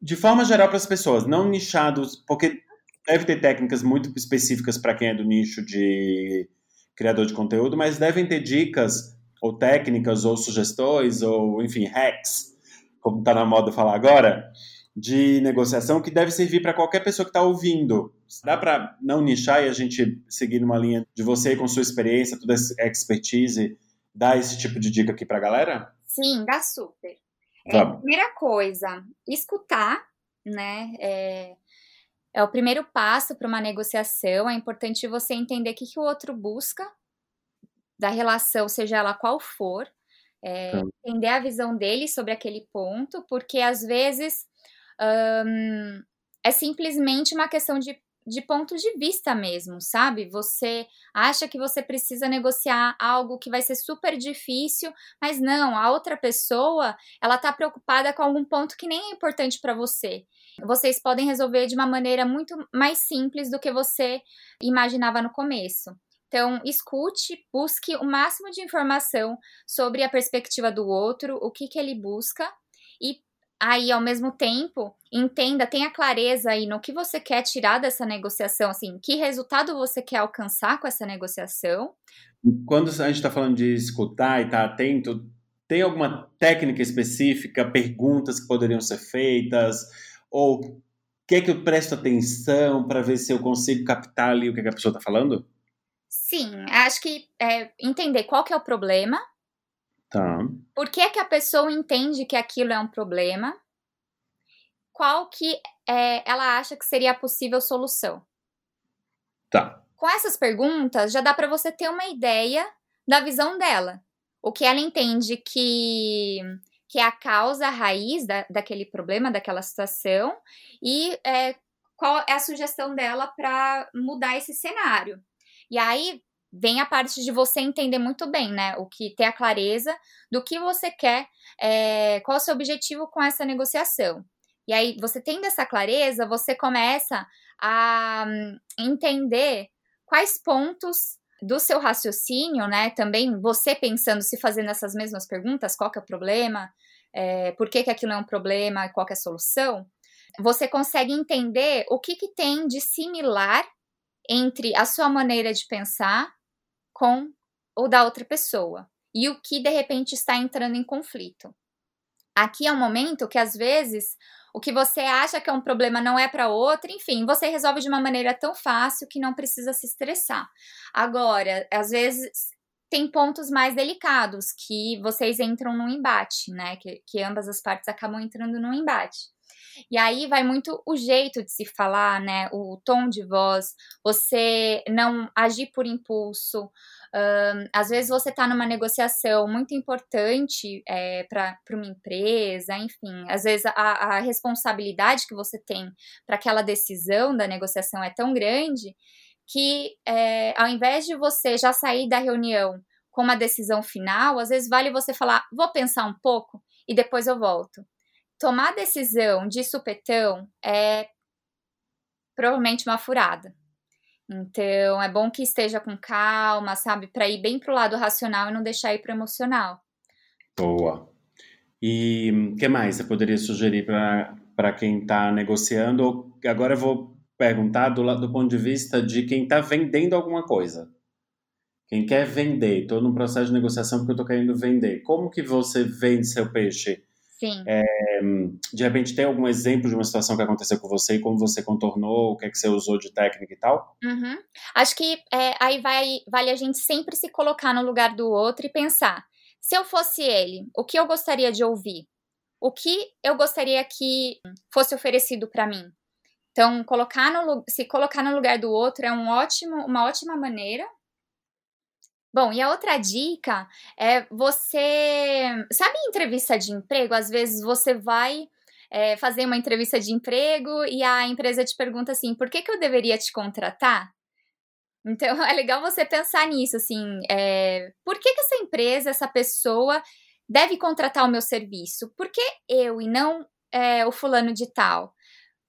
de forma geral para as pessoas, não nichados, porque deve ter técnicas muito específicas para quem é do nicho de criador de conteúdo, mas devem ter dicas ou técnicas ou sugestões ou, enfim, hacks, como está na moda falar agora, de negociação que deve servir para qualquer pessoa que está ouvindo. Dá para não nichar e a gente seguir numa linha de você com sua experiência, toda essa expertise, dar esse tipo de dica aqui para a galera? Sim, dá super. É, primeira coisa, escutar, né? É, é o primeiro passo para uma negociação. É importante você entender o que, que o outro busca da relação, seja ela qual for. É, entender a visão dele sobre aquele ponto, porque às vezes é simplesmente uma questão de, de ponto de vista mesmo, sabe? Você acha que você precisa negociar algo que vai ser super difícil, mas não, a outra pessoa, ela tá preocupada com algum ponto que nem é importante para você. Vocês podem resolver de uma maneira muito mais simples do que você imaginava no começo. Então, escute, busque o máximo de informação sobre a perspectiva do outro, o que, que ele busca, e aí, ao mesmo tempo, entenda, tenha clareza aí no que você quer tirar dessa negociação, assim, que resultado você quer alcançar com essa negociação. Quando a gente está falando de escutar e estar tá atento, tem alguma técnica específica, perguntas que poderiam ser feitas, ou quer que eu preste atenção para ver se eu consigo captar ali o que a pessoa está falando? Sim, acho que é, entender qual que é o problema, Tá. Por que, que a pessoa entende que aquilo é um problema? Qual que é, ela acha que seria a possível solução? Tá. Com essas perguntas, já dá para você ter uma ideia da visão dela. O que ela entende que, que é a causa, a raiz da, daquele problema, daquela situação, e é, qual é a sugestão dela para mudar esse cenário. E aí, vem a parte de você entender muito bem, né? O que ter a clareza do que você quer, é, qual é o seu objetivo com essa negociação. E aí, você tendo essa clareza, você começa a hum, entender quais pontos do seu raciocínio, né? Também você pensando, se fazendo essas mesmas perguntas, qual que é o problema, é, por que, que aquilo é um problema, qual que é a solução, você consegue entender o que, que tem de similar entre a sua maneira de pensar com o da outra pessoa e o que de repente está entrando em conflito. Aqui é um momento que às vezes o que você acha que é um problema não é para outro, enfim, você resolve de uma maneira tão fácil que não precisa se estressar. Agora, às vezes tem pontos mais delicados que vocês entram num embate, né? Que, que ambas as partes acabam entrando num embate. E aí vai muito o jeito de se falar, né? O tom de voz, você não agir por impulso. Um, às vezes você está numa negociação muito importante é, para uma empresa, enfim, às vezes a, a responsabilidade que você tem para aquela decisão da negociação é tão grande que é, ao invés de você já sair da reunião com uma decisão final, às vezes vale você falar, vou pensar um pouco e depois eu volto tomar decisão de supetão é provavelmente uma furada. Então, é bom que esteja com calma, sabe? Para ir bem pro lado racional e não deixar ir pro emocional. Boa. E o que mais você poderia sugerir para quem está negociando? Agora eu vou perguntar do, do ponto de vista de quem está vendendo alguma coisa. Quem quer vender, estou no processo de negociação porque eu estou querendo vender. Como que você vende seu peixe? Sim. É, de repente, tem algum exemplo de uma situação que aconteceu com você e como você contornou, o que é que você usou de técnica e tal? Uhum. Acho que é, aí vai, vale a gente sempre se colocar no lugar do outro e pensar: se eu fosse ele, o que eu gostaria de ouvir? O que eu gostaria que fosse oferecido para mim? Então, colocar no, se colocar no lugar do outro é um ótimo, uma ótima maneira Bom, e a outra dica é você. Sabe entrevista de emprego? Às vezes você vai é, fazer uma entrevista de emprego e a empresa te pergunta assim: por que, que eu deveria te contratar? Então é legal você pensar nisso, assim, é, por que, que essa empresa, essa pessoa deve contratar o meu serviço? Por que eu e não é, o fulano de tal?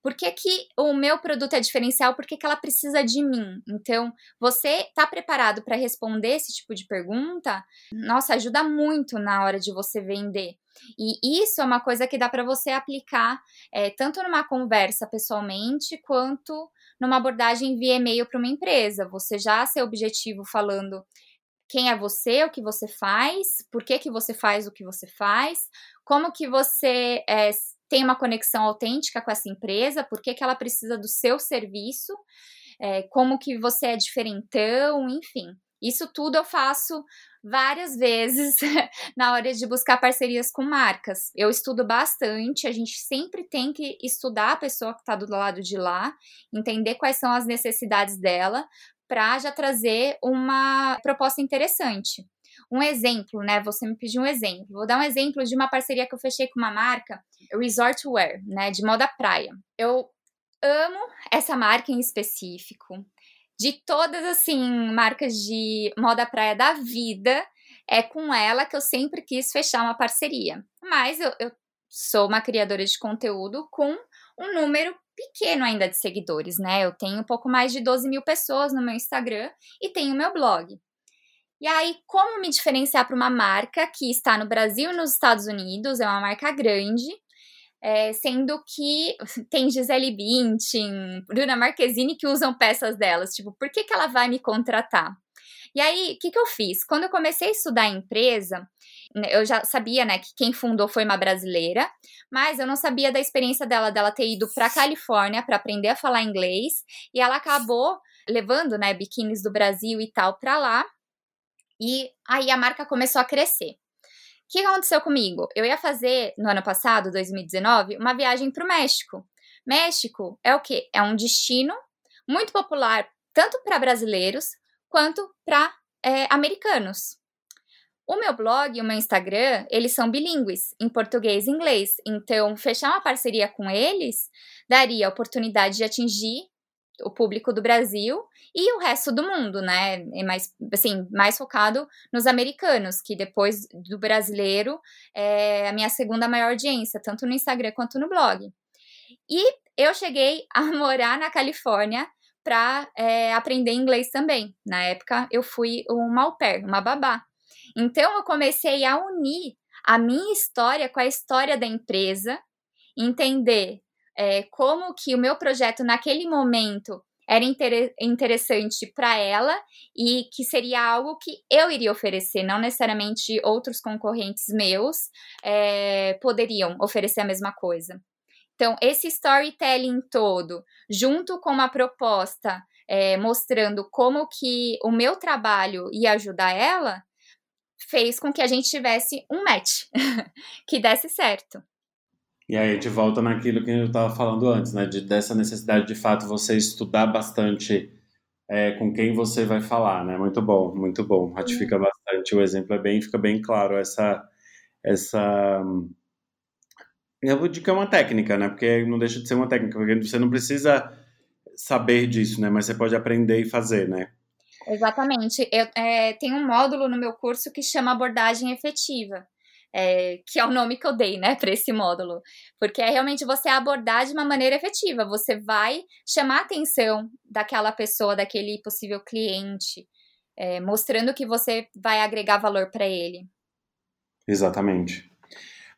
Por que, que o meu produto é diferencial, por que, que ela precisa de mim? Então, você está preparado para responder esse tipo de pergunta? Nossa, ajuda muito na hora de você vender. E isso é uma coisa que dá para você aplicar é, tanto numa conversa pessoalmente quanto numa abordagem via e-mail para uma empresa. Você já ser objetivo falando quem é você, o que você faz, por que, que você faz o que você faz, como que você é, tem uma conexão autêntica com essa empresa, por que, ela precisa do seu serviço, é, como que você é diferentão, enfim. Isso tudo eu faço várias vezes na hora de buscar parcerias com marcas. Eu estudo bastante, a gente sempre tem que estudar a pessoa que está do lado de lá, entender quais são as necessidades dela, para já trazer uma proposta interessante. Um exemplo, né? Você me pediu um exemplo. Vou dar um exemplo de uma parceria que eu fechei com uma marca, Resort Wear, né? De moda praia. Eu amo essa marca em específico de todas, assim, marcas de moda praia da vida, é com ela que eu sempre quis fechar uma parceria. Mas eu, eu sou uma criadora de conteúdo com um número pequeno ainda de seguidores, né? Eu tenho um pouco mais de 12 mil pessoas no meu Instagram e tenho meu blog. E aí, como me diferenciar para uma marca que está no Brasil e nos Estados Unidos, é uma marca grande, é, sendo que tem Gisele Bündchen, Bruna Marquezine que usam peças delas. Tipo, por que, que ela vai me contratar? E aí, o que, que eu fiz? Quando eu comecei a estudar a empresa, né, eu já sabia, né, que quem fundou foi uma brasileira, mas eu não sabia da experiência dela, dela ter ido para Califórnia para aprender a falar inglês, e ela acabou levando, né, biquínis do Brasil e tal para lá. E aí a marca começou a crescer que aconteceu comigo? Eu ia fazer, no ano passado, 2019, uma viagem para o México. México é o quê? É um destino muito popular tanto para brasileiros quanto para é, americanos. O meu blog e o meu Instagram, eles são bilíngues, em português e inglês. Então, fechar uma parceria com eles daria a oportunidade de atingir o público do Brasil e o resto do mundo, né? É mais, assim, mais focado nos americanos, que depois do brasileiro é a minha segunda maior audiência, tanto no Instagram quanto no blog. E eu cheguei a morar na Califórnia para é, aprender inglês também. Na época, eu fui uma au pair, uma babá. Então, eu comecei a unir a minha história com a história da empresa, entender é, como que o meu projeto naquele momento era inter interessante para ela e que seria algo que eu iria oferecer, não necessariamente outros concorrentes meus é, poderiam oferecer a mesma coisa. Então, esse storytelling todo, junto com uma proposta é, mostrando como que o meu trabalho ia ajudar ela, fez com que a gente tivesse um match que desse certo. E aí a gente volta naquilo que eu estava falando antes, né? De, dessa necessidade de fato você estudar bastante é, com quem você vai falar, né? Muito bom, muito bom. Ratifica uhum. bastante. O exemplo é bem, fica bem claro essa essa eu vou dizer que é uma técnica, né? Porque não deixa de ser uma técnica, porque você não precisa saber disso, né? Mas você pode aprender e fazer, né? Exatamente. Eu é, tenho um módulo no meu curso que chama abordagem efetiva é, que é o nome que eu dei, né, para esse módulo, porque é realmente você abordar de uma maneira efetiva, você vai chamar a atenção daquela pessoa, daquele possível cliente, é, mostrando que você vai agregar valor para ele. Exatamente.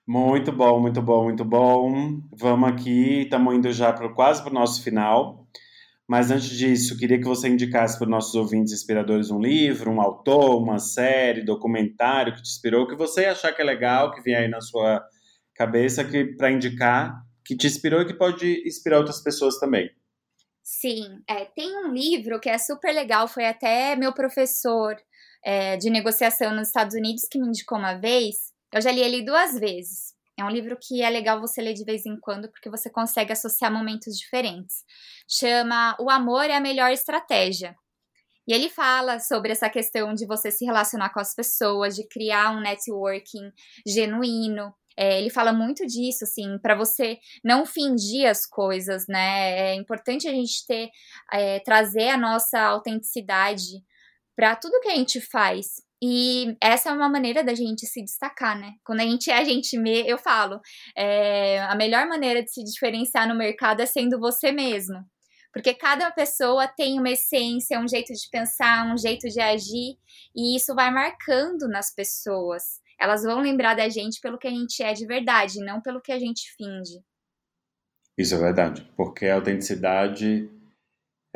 Muito bom, muito bom, muito bom. Vamos aqui, estamos indo já pro, quase para o nosso final. Mas antes disso, queria que você indicasse para os nossos ouvintes inspiradores um livro, um autor, uma série, documentário que te inspirou, que você achar que é legal, que vem aí na sua cabeça, que para indicar, que te inspirou e que pode inspirar outras pessoas também. Sim, é, tem um livro que é super legal, foi até meu professor é, de negociação nos Estados Unidos que me indicou uma vez. Eu já li ele duas vezes. É um livro que é legal você ler de vez em quando, porque você consegue associar momentos diferentes. Chama O Amor é a Melhor Estratégia. E ele fala sobre essa questão de você se relacionar com as pessoas, de criar um networking genuíno. É, ele fala muito disso, assim, para você não fingir as coisas, né? É importante a gente ter, é, trazer a nossa autenticidade para tudo que a gente faz. E essa é uma maneira da gente se destacar, né? Quando a gente é a gente mesmo, eu falo, é, a melhor maneira de se diferenciar no mercado é sendo você mesmo. Porque cada pessoa tem uma essência, um jeito de pensar, um jeito de agir, e isso vai marcando nas pessoas. Elas vão lembrar da gente pelo que a gente é de verdade, não pelo que a gente finge. Isso é verdade, porque a autenticidade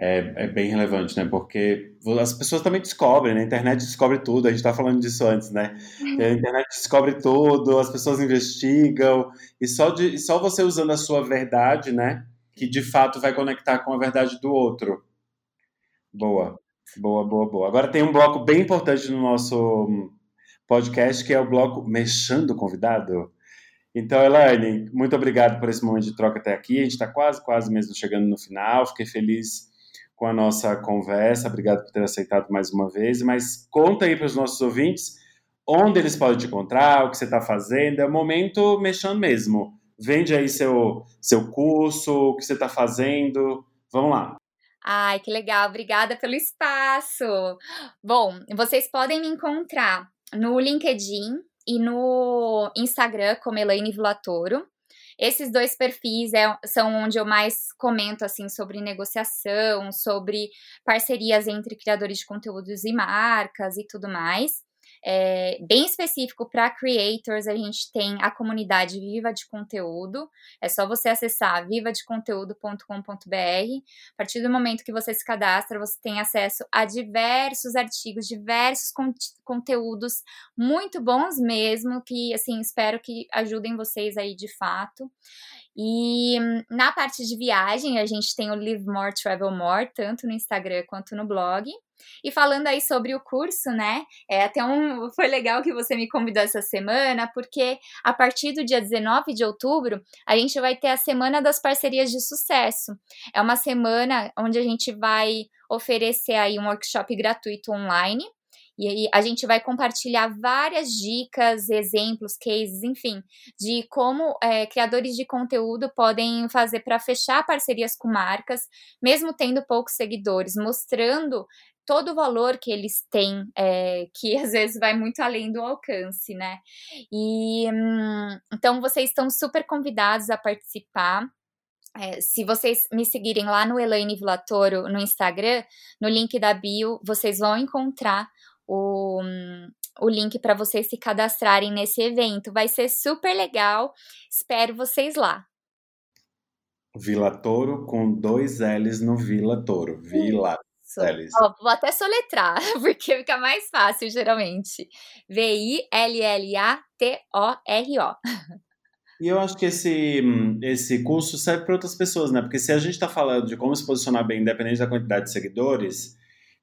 é, é, bem relevante, né? Porque as pessoas também descobrem, né? A internet descobre tudo, a gente tá falando disso antes, né? Uhum. A internet descobre tudo, as pessoas investigam, e só, de, só você usando a sua verdade, né? Que de fato vai conectar com a verdade do outro. Boa, boa, boa, boa. Agora tem um bloco bem importante no nosso podcast, que é o bloco Mexendo o Convidado. Então, Elaine, muito obrigado por esse momento de troca até aqui. A gente está quase, quase mesmo chegando no final. Fiquei feliz com a nossa conversa. Obrigado por ter aceitado mais uma vez. Mas conta aí para os nossos ouvintes onde eles podem te encontrar, o que você está fazendo. É o momento mexendo mesmo. Vende aí seu, seu curso, o que você está fazendo. Vamos lá. Ai, que legal. Obrigada pelo espaço. Bom, vocês podem me encontrar no LinkedIn e no Instagram como Elaine Vilatoro. Esses dois perfis é, são onde eu mais comento assim sobre negociação, sobre parcerias entre criadores de conteúdos e marcas e tudo mais. É, bem específico para creators, a gente tem a comunidade Viva de Conteúdo. É só você acessar vivadeconteúdo.com.br. A partir do momento que você se cadastra, você tem acesso a diversos artigos, diversos con conteúdos muito bons mesmo, que assim espero que ajudem vocês aí de fato. E na parte de viagem, a gente tem o Live More, Travel More, tanto no Instagram quanto no blog. E falando aí sobre o curso, né? É até um foi legal que você me convidou essa semana, porque a partir do dia 19 de outubro, a gente vai ter a semana das parcerias de sucesso. É uma semana onde a gente vai oferecer aí um workshop gratuito online e aí a gente vai compartilhar várias dicas, exemplos, cases, enfim, de como é, criadores de conteúdo podem fazer para fechar parcerias com marcas, mesmo tendo poucos seguidores, mostrando todo o valor que eles têm, é, que às vezes vai muito além do alcance, né? E hum, então vocês estão super convidados a participar. É, se vocês me seguirem lá no Elaine Vilatoro no Instagram, no link da bio, vocês vão encontrar o, o link para vocês se cadastrarem nesse evento. Vai ser super legal. Espero vocês lá. Vila Toro com dois L's no Vila Toro. Vila L's. Ó, vou até soletrar, porque fica mais fácil, geralmente. V-I-L-L-A-T-O-R-O. E eu acho que esse, esse curso serve para outras pessoas, né? Porque se a gente está falando de como se posicionar bem, independente da quantidade de seguidores,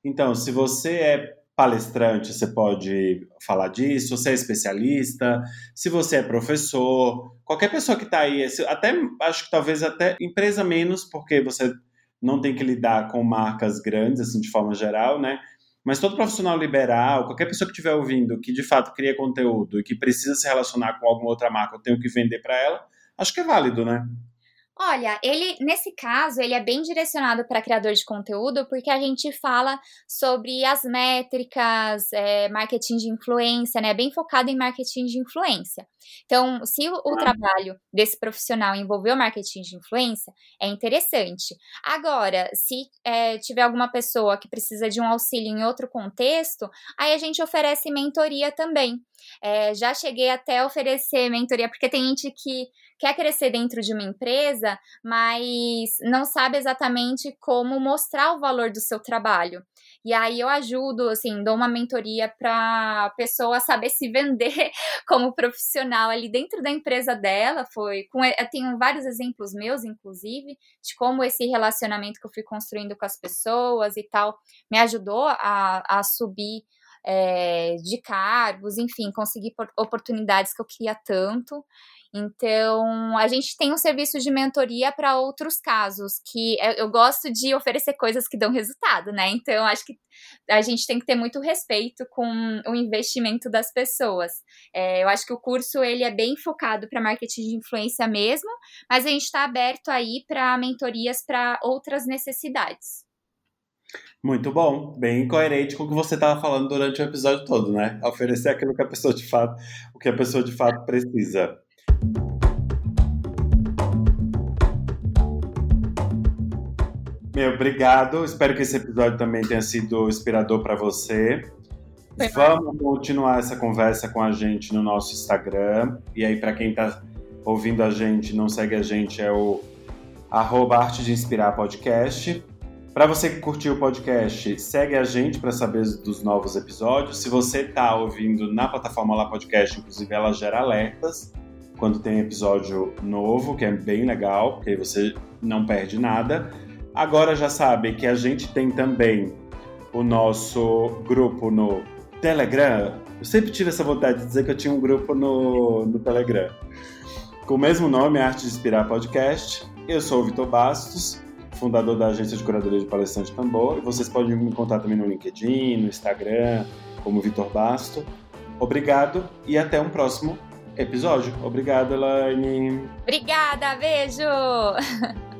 então, se você é palestrante, você pode falar disso, você é especialista, se você é professor, qualquer pessoa que está aí, até acho que talvez até empresa menos, porque você não tem que lidar com marcas grandes, assim, de forma geral, né? Mas todo profissional liberal, qualquer pessoa que estiver ouvindo, que de fato cria conteúdo e que precisa se relacionar com alguma outra marca, eu tenho que vender para ela, acho que é válido, né? Olha, ele nesse caso ele é bem direcionado para criador de conteúdo porque a gente fala sobre as métricas, é, marketing de influência, né? Bem focado em marketing de influência. Então, se o, o trabalho desse profissional envolver o marketing de influência, é interessante. Agora, se é, tiver alguma pessoa que precisa de um auxílio em outro contexto, aí a gente oferece mentoria também. É, já cheguei até a oferecer mentoria, porque tem gente que quer crescer dentro de uma empresa, mas não sabe exatamente como mostrar o valor do seu trabalho. E aí eu ajudo, assim, dou uma mentoria para a pessoa saber se vender como profissional ali dentro da empresa dela. Foi com eu tenho vários exemplos meus, inclusive, de como esse relacionamento que eu fui construindo com as pessoas e tal me ajudou a, a subir é, de cargos, enfim, conseguir oportunidades que eu queria tanto. Então, a gente tem um serviço de mentoria para outros casos, que é, eu gosto de oferecer coisas que dão resultado, né? Então, acho que a gente tem que ter muito respeito com o investimento das pessoas. É, eu acho que o curso ele é bem focado para marketing de influência mesmo, mas a gente está aberto aí para mentorias para outras necessidades. Muito bom, bem coerente com o que você estava falando durante o episódio todo, né? Oferecer aquilo que a pessoa de fato, o que a pessoa de fato precisa. Meu, obrigado. Espero que esse episódio também tenha sido inspirador para você. Vamos continuar essa conversa com a gente no nosso Instagram. E aí, para quem está ouvindo a gente, não segue a gente, é o arroba Arte de Inspirar Podcast. Para você que curtiu o podcast, segue a gente para saber dos novos episódios. Se você está ouvindo na plataforma lá podcast, inclusive ela gera alertas quando tem episódio novo, que é bem legal, porque aí você não perde nada. Agora já sabe que a gente tem também o nosso grupo no Telegram. Eu sempre tive essa vontade de dizer que eu tinha um grupo no, no Telegram. Com o mesmo nome, Arte de Inspirar Podcast. Eu sou o Vitor Bastos, fundador da agência de curadoria de palestrante Tambor. E vocês podem me encontrar também no LinkedIn, no Instagram, como Vitor Basto. Obrigado e até um próximo episódio. Obrigado, Elaine. Obrigada, beijo!